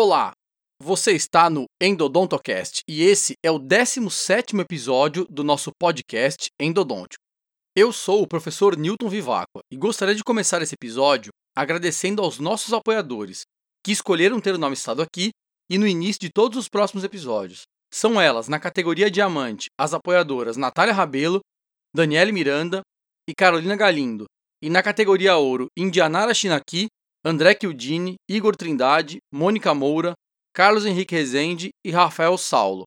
Olá, você está no Endodontocast e esse é o 17º episódio do nosso podcast Endodôntico. Eu sou o professor Newton Vivacqua e gostaria de começar esse episódio agradecendo aos nossos apoiadores que escolheram ter o nome citado aqui e no início de todos os próximos episódios. São elas, na categoria Diamante, as apoiadoras Natália Rabelo, Daniele Miranda e Carolina Galindo, e na categoria Ouro, Indianara Shinaki, André Kildini, Igor Trindade, Mônica Moura, Carlos Henrique Rezende e Rafael Saulo.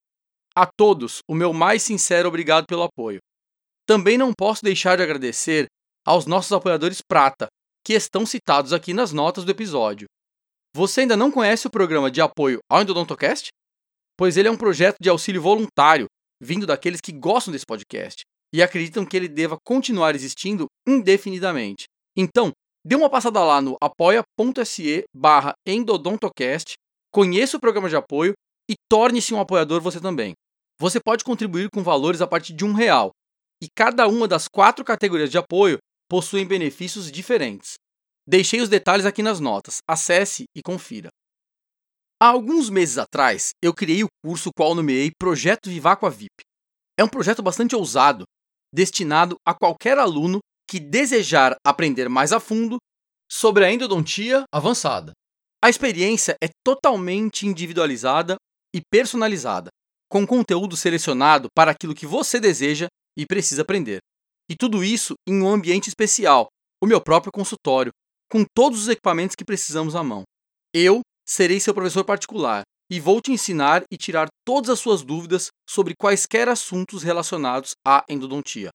A todos, o meu mais sincero obrigado pelo apoio. Também não posso deixar de agradecer aos nossos apoiadores prata, que estão citados aqui nas notas do episódio. Você ainda não conhece o programa de apoio ao Endodontocast? Pois ele é um projeto de auxílio voluntário, vindo daqueles que gostam desse podcast e acreditam que ele deva continuar existindo indefinidamente. Então, dê uma passada lá no apoia.se barra endodontocast, conheça o programa de apoio e torne-se um apoiador você também. Você pode contribuir com valores a partir de um real, e cada uma das quatro categorias de apoio possuem benefícios diferentes. Deixei os detalhes aqui nas notas, acesse e confira. Há alguns meses atrás, eu criei o curso qual nomeei Projeto Viváqua VIP. É um projeto bastante ousado, destinado a qualquer aluno que desejar aprender mais a fundo sobre a endodontia avançada. A experiência é totalmente individualizada e personalizada, com conteúdo selecionado para aquilo que você deseja e precisa aprender. E tudo isso em um ambiente especial, o meu próprio consultório, com todos os equipamentos que precisamos à mão. Eu serei seu professor particular e vou te ensinar e tirar todas as suas dúvidas sobre quaisquer assuntos relacionados à endodontia.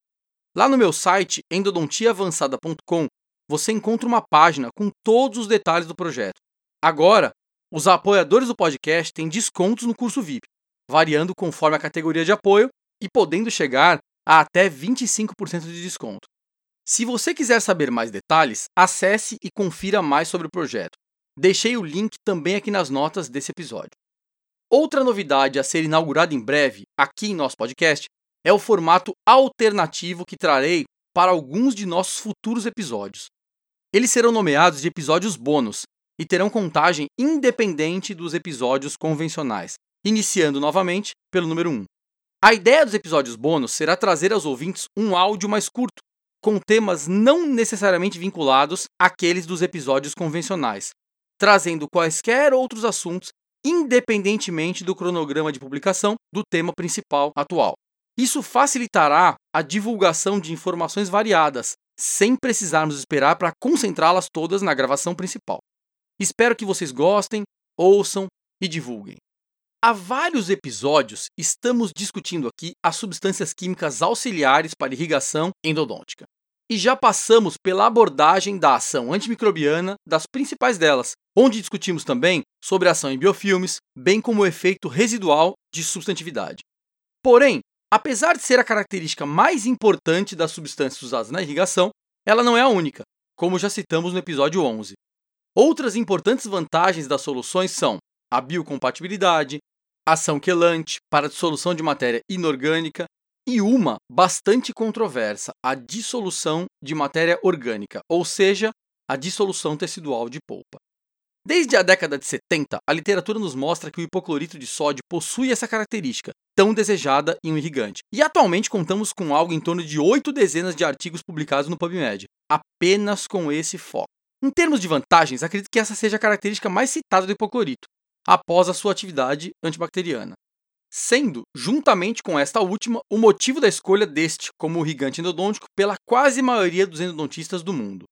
Lá no meu site endodontiaavançada.com você encontra uma página com todos os detalhes do projeto. Agora, os apoiadores do podcast têm descontos no curso VIP, variando conforme a categoria de apoio e podendo chegar a até 25% de desconto. Se você quiser saber mais detalhes, acesse e confira mais sobre o projeto. Deixei o link também aqui nas notas desse episódio. Outra novidade a ser inaugurada em breve, aqui em nosso podcast, é o formato alternativo que trarei para alguns de nossos futuros episódios. Eles serão nomeados de episódios bônus e terão contagem independente dos episódios convencionais, iniciando novamente pelo número 1. A ideia dos episódios bônus será trazer aos ouvintes um áudio mais curto, com temas não necessariamente vinculados àqueles dos episódios convencionais, trazendo quaisquer outros assuntos independentemente do cronograma de publicação do tema principal atual. Isso facilitará a divulgação de informações variadas, sem precisarmos esperar para concentrá-las todas na gravação principal. Espero que vocês gostem, ouçam e divulguem. Há vários episódios estamos discutindo aqui as substâncias químicas auxiliares para irrigação endodôntica. E já passamos pela abordagem da ação antimicrobiana das principais delas, onde discutimos também sobre a ação em biofilmes, bem como o efeito residual de substantividade. Porém, apesar de ser a característica mais importante das substâncias usadas na irrigação, ela não é a única, como já citamos no episódio 11. Outras importantes vantagens das soluções são a biocompatibilidade, ação quelante para dissolução de matéria inorgânica e uma bastante controversa, a dissolução de matéria orgânica, ou seja, a dissolução tecidual de polpa. Desde a década de 70, a literatura nos mostra que o hipoclorito de sódio possui essa característica, tão desejada em um irrigante. E atualmente contamos com algo em torno de oito dezenas de artigos publicados no PubMed, apenas com esse foco. Em termos de vantagens, acredito que essa seja a característica mais citada do hipoclorito, após a sua atividade antibacteriana sendo, juntamente com esta última, o motivo da escolha deste como irrigante endodôntico pela quase maioria dos endodontistas do mundo.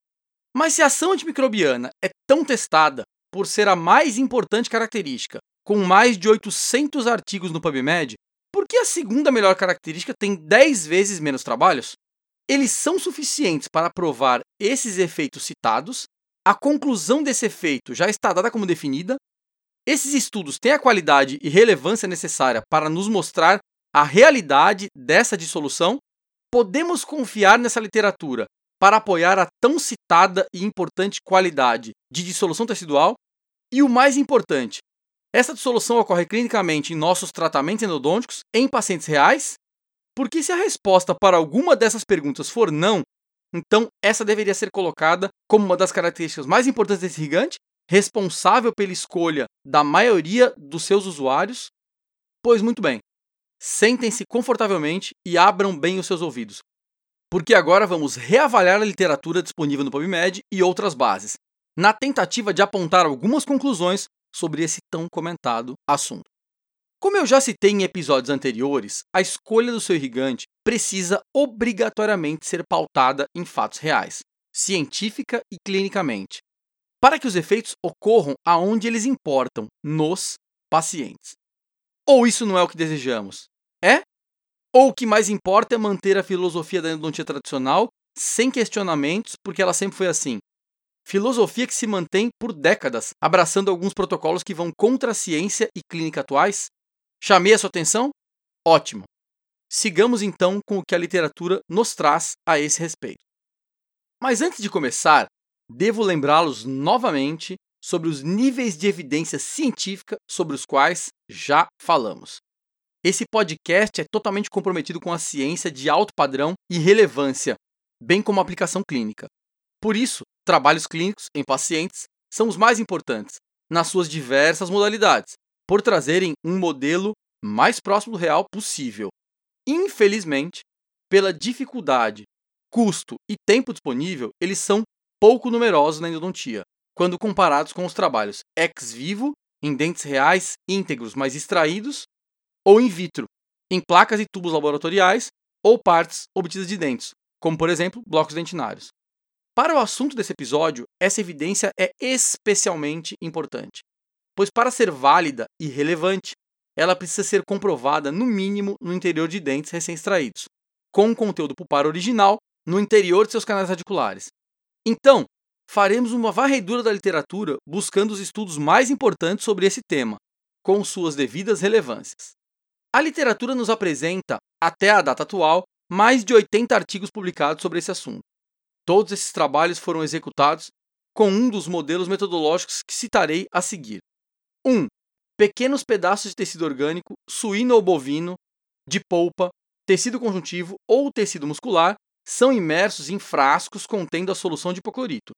Mas se a ação antimicrobiana é tão testada por ser a mais importante característica, com mais de 800 artigos no PubMed, por que a segunda melhor característica tem 10 vezes menos trabalhos? Eles são suficientes para provar esses efeitos citados, a conclusão desse efeito já está dada como definida esses estudos têm a qualidade e relevância necessária para nos mostrar a realidade dessa dissolução? Podemos confiar nessa literatura para apoiar a tão citada e importante qualidade de dissolução tecidual? E o mais importante, essa dissolução ocorre clinicamente em nossos tratamentos endodônticos em pacientes reais? Porque se a resposta para alguma dessas perguntas for não, então essa deveria ser colocada como uma das características mais importantes desse irrigante responsável pela escolha da maioria dos seus usuários? Pois muito bem, sentem-se confortavelmente e abram bem os seus ouvidos, porque agora vamos reavaliar a literatura disponível no PubMed e outras bases, na tentativa de apontar algumas conclusões sobre esse tão comentado assunto. Como eu já citei em episódios anteriores, a escolha do seu irrigante precisa obrigatoriamente ser pautada em fatos reais, científica e clinicamente, para que os efeitos ocorram aonde eles importam, nos pacientes. Ou isso não é o que desejamos? É? Ou o que mais importa é manter a filosofia da endodontia tradicional sem questionamentos, porque ela sempre foi assim. Filosofia que se mantém por décadas, abraçando alguns protocolos que vão contra a ciência e clínica atuais? Chamei a sua atenção? Ótimo! Sigamos então com o que a literatura nos traz a esse respeito. Mas antes de começar, devo lembrá-los novamente sobre os níveis de evidência científica sobre os quais já falamos. Esse podcast é totalmente comprometido com a ciência de alto padrão e relevância, bem como a aplicação clínica. Por isso, trabalhos clínicos em pacientes são os mais importantes, nas suas diversas modalidades, por trazerem um modelo mais próximo do real possível. Infelizmente, pela dificuldade, custo e tempo disponível, eles são pouco numerosos na endodontia, quando comparados com os trabalhos ex vivo, em dentes reais íntegros, mas extraídos, ou in vitro, em placas e tubos laboratoriais ou partes obtidas de dentes, como por exemplo blocos dentinários. Para o assunto desse episódio, essa evidência é especialmente importante, pois para ser válida e relevante, ela precisa ser comprovada no mínimo no interior de dentes recém-extraídos, com o conteúdo pulpar original no interior de seus canais radiculares. Então, faremos uma varredura da literatura buscando os estudos mais importantes sobre esse tema, com suas devidas relevâncias. A literatura nos apresenta, até a data atual, mais de 80 artigos publicados sobre esse assunto. Todos esses trabalhos foram executados com um dos modelos metodológicos que citarei a seguir. 1. Um, pequenos pedaços de tecido orgânico, suíno ou bovino, de polpa, tecido conjuntivo ou tecido muscular são imersos em frascos contendo a solução de hipoclorito.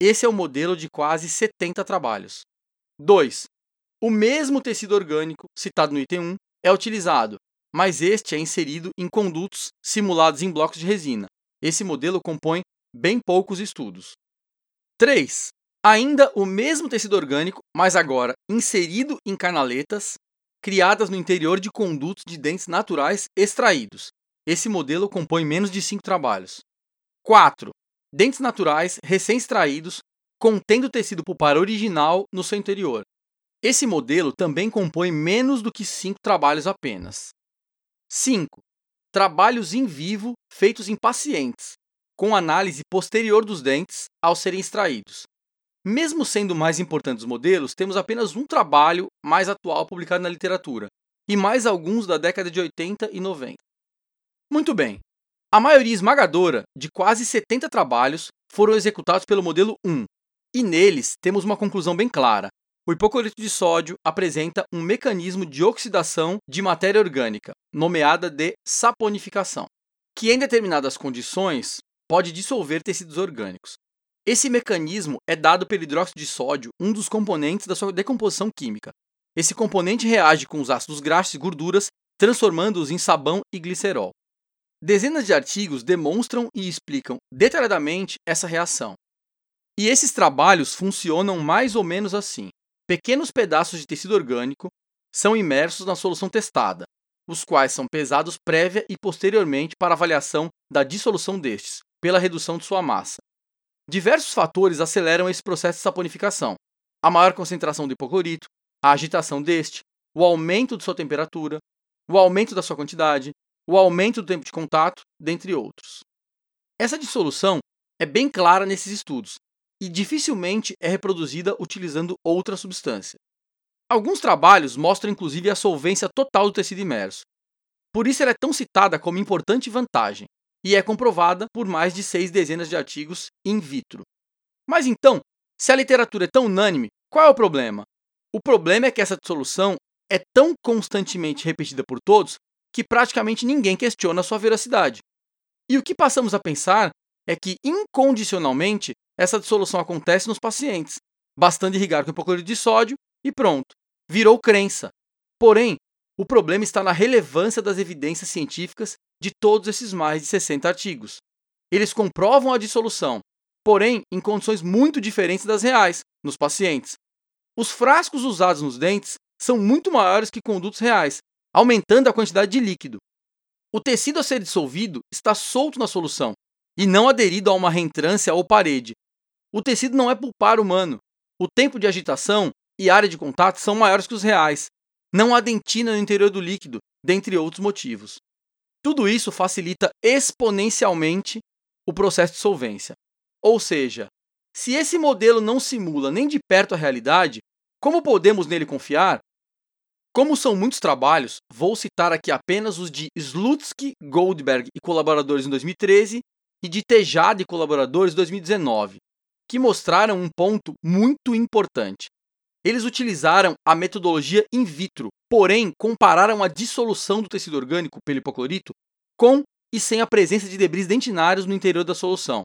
Esse é o modelo de quase 70 trabalhos. 2. O mesmo tecido orgânico, citado no item 1, é utilizado, mas este é inserido em condutos simulados em blocos de resina. Esse modelo compõe bem poucos estudos. 3. Ainda o mesmo tecido orgânico, mas agora inserido em canaletas criadas no interior de condutos de dentes naturais extraídos. Esse modelo compõe menos de 5 trabalhos. 4. Dentes naturais recém-extraídos contendo tecido pulpar original no seu interior. Esse modelo também compõe menos do que cinco trabalhos apenas. 5. Trabalhos em vivo feitos em pacientes, com análise posterior dos dentes ao serem extraídos. Mesmo sendo mais importantes os modelos, temos apenas um trabalho mais atual publicado na literatura, e mais alguns da década de 80 e 90. Muito bem, a maioria esmagadora de quase 70 trabalhos foram executados pelo modelo 1, e neles temos uma conclusão bem clara. O hipoclorito de sódio apresenta um mecanismo de oxidação de matéria orgânica, nomeada de saponificação, que em determinadas condições pode dissolver tecidos orgânicos. Esse mecanismo é dado pelo hidróxido de sódio, um dos componentes da sua decomposição química. Esse componente reage com os ácidos graxos e gorduras, transformando-os em sabão e glicerol. Dezenas de artigos demonstram e explicam detalhadamente essa reação. E esses trabalhos funcionam mais ou menos assim. Pequenos pedaços de tecido orgânico são imersos na solução testada, os quais são pesados prévia e posteriormente para avaliação da dissolução destes, pela redução de sua massa. Diversos fatores aceleram esse processo de saponificação: a maior concentração do hipoclorito, a agitação deste, o aumento de sua temperatura, o aumento da sua quantidade, o aumento do tempo de contato, dentre outros. Essa dissolução é bem clara nesses estudos e dificilmente é reproduzida utilizando outra substância. Alguns trabalhos mostram inclusive a solvência total do tecido imerso. Por isso ela é tão citada como importante vantagem e é comprovada por mais de seis dezenas de artigos in vitro. Mas então, se a literatura é tão unânime, qual é o problema? O problema é que essa dissolução é tão constantemente repetida por todos que praticamente ninguém questiona sua veracidade. E o que passamos a pensar é que incondicionalmente essa dissolução acontece nos pacientes, bastando irrigar com hipoclorito de sódio e pronto, virou crença. Porém, o problema está na relevância das evidências científicas de todos esses mais de 60 artigos. Eles comprovam a dissolução, porém em condições muito diferentes das reais, nos pacientes. Os frascos usados nos dentes são muito maiores que condutos reais, aumentando a quantidade de líquido. O tecido a ser dissolvido está solto na solução e não aderido a uma reentrância ou parede. O tecido não é pulpar humano. O tempo de agitação e área de contato são maiores que os reais. Não há dentina no interior do líquido, dentre outros motivos. Tudo isso facilita exponencialmente o processo de solvência. Ou seja, se esse modelo não simula nem de perto a realidade, como podemos nele confiar? Como são muitos trabalhos, vou citar aqui apenas os de Slutsky, Goldberg e colaboradores em 2013 e de Tejada e colaboradores em 2019, que mostraram um ponto muito importante. Eles utilizaram a metodologia in vitro, porém compararam a dissolução do tecido orgânico pelo hipoclorito com e sem a presença de debris dentinários no interior da solução.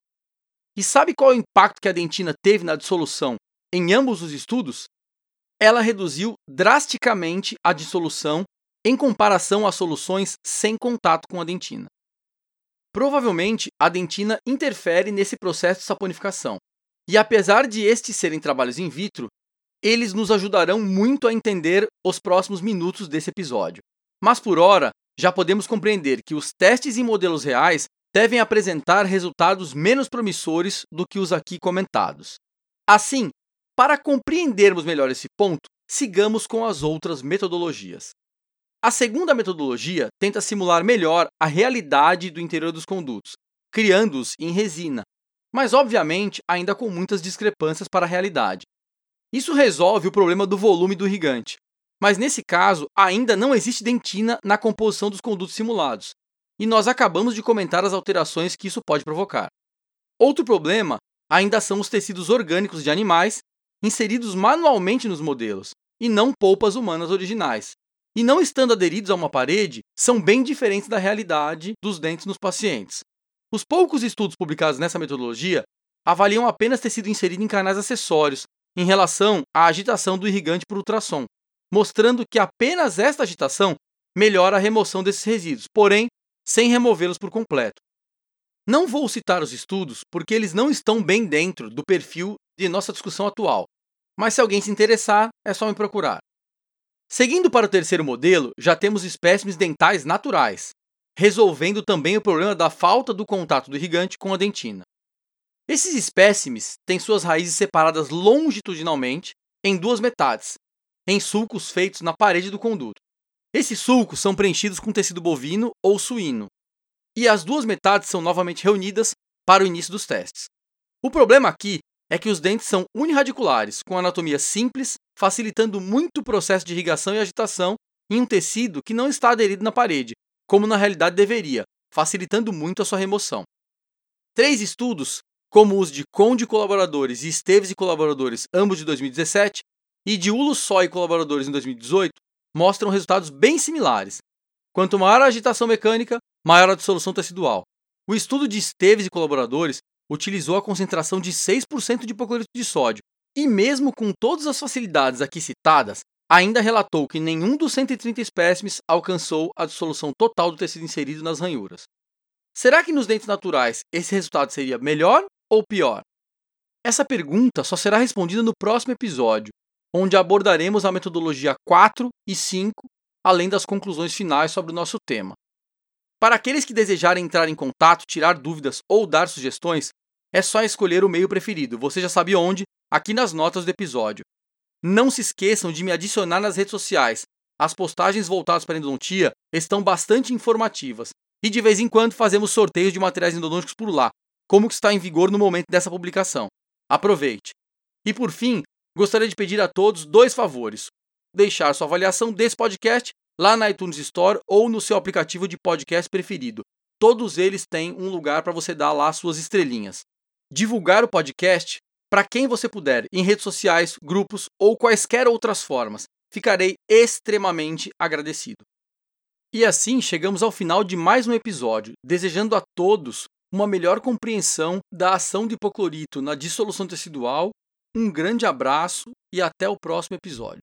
E sabe qual é o impacto que a dentina teve na dissolução em ambos os estudos? Ela reduziu drasticamente a dissolução em comparação às soluções sem contato com a dentina. Provavelmente, a dentina interfere nesse processo de saponificação, e apesar de estes serem trabalhos in vitro, eles nos ajudarão muito a entender os próximos minutos desse episódio. Mas por hora, já podemos compreender que os testes em modelos reais devem apresentar resultados menos promissores do que os aqui comentados. Assim, para compreendermos melhor esse ponto, sigamos com as outras metodologias. A segunda metodologia tenta simular melhor a realidade do interior dos condutos, criando-os em resina, mas obviamente ainda com muitas discrepâncias para a realidade. Isso resolve o problema do volume do irrigante, mas nesse caso ainda não existe dentina na composição dos condutos simulados, e nós acabamos de comentar as alterações que isso pode provocar. Outro problema ainda são os tecidos orgânicos de animais inseridos manualmente nos modelos, e não polpas humanas originais. E não estando aderidos a uma parede, são bem diferentes da realidade dos dentes nos pacientes. Os poucos estudos publicados nessa metodologia avaliam apenas tecido inserido em canais acessórios em relação à agitação do irrigante por ultrassom, mostrando que apenas esta agitação melhora a remoção desses resíduos, porém sem removê-los por completo. Não vou citar os estudos porque eles não estão bem dentro do perfil de nossa discussão atual, mas se alguém se interessar, é só me procurar. Seguindo para o terceiro modelo, já temos espécimes dentais naturais, resolvendo também o problema da falta do contato do irrigante com a dentina. Esses espécimes têm suas raízes separadas longitudinalmente em duas metades, em sulcos feitos na parede do conduto. Esses sulcos são preenchidos com tecido bovino ou suíno, e as duas metades são novamente reunidas para o início dos testes. O problema aqui é que os dentes são unirradiculares, com anatomia simples, facilitando muito o processo de irrigação e agitação em um tecido que não está aderido na parede, como na realidade deveria, facilitando muito a sua remoção. Três estudos, como os de Conde colaboradores e Esteves e colaboradores, ambos de 2017, e de Ulo Só e colaboradores em 2018 mostram resultados bem similares. Quanto maior a agitação mecânica, maior a dissolução tecidual. O estudo de Esteves e colaboradores utilizou a concentração de 6% de hipoclorito de sódio e, mesmo com todas as facilidades aqui citadas, ainda relatou que nenhum dos 130 espécimes alcançou a dissolução total do tecido inserido nas ranhuras. Será que nos dentes naturais esse resultado seria melhor ou pior? Essa pergunta só será respondida no próximo episódio, onde abordaremos a metodologia 4 e 5, além das conclusões finais sobre o nosso tema. Para aqueles que desejarem entrar em contato, tirar dúvidas ou dar sugestões, é só escolher o meio preferido. Você já sabe onde, aqui nas notas do episódio. Não se esqueçam de me adicionar nas redes sociais. As postagens voltadas para a endodontia estão bastante informativas e de vez em quando fazemos sorteios de materiais endodônticos por lá, como que está em vigor no momento dessa publicação. Aproveite! E por fim, gostaria de pedir a todos dois favores: deixar sua avaliação desse podcast lá na iTunes Store ou no seu aplicativo de podcast preferido. Todos eles têm um lugar para você dar lá suas estrelinhas. Divulgar o podcast para quem você puder, em redes sociais, grupos ou quaisquer outras formas. Ficarei extremamente agradecido. E assim chegamos ao final de mais um episódio, desejando a todos uma melhor compreensão da ação do hipoclorito na dissolução tecidual Um grande abraço e até o próximo episódio.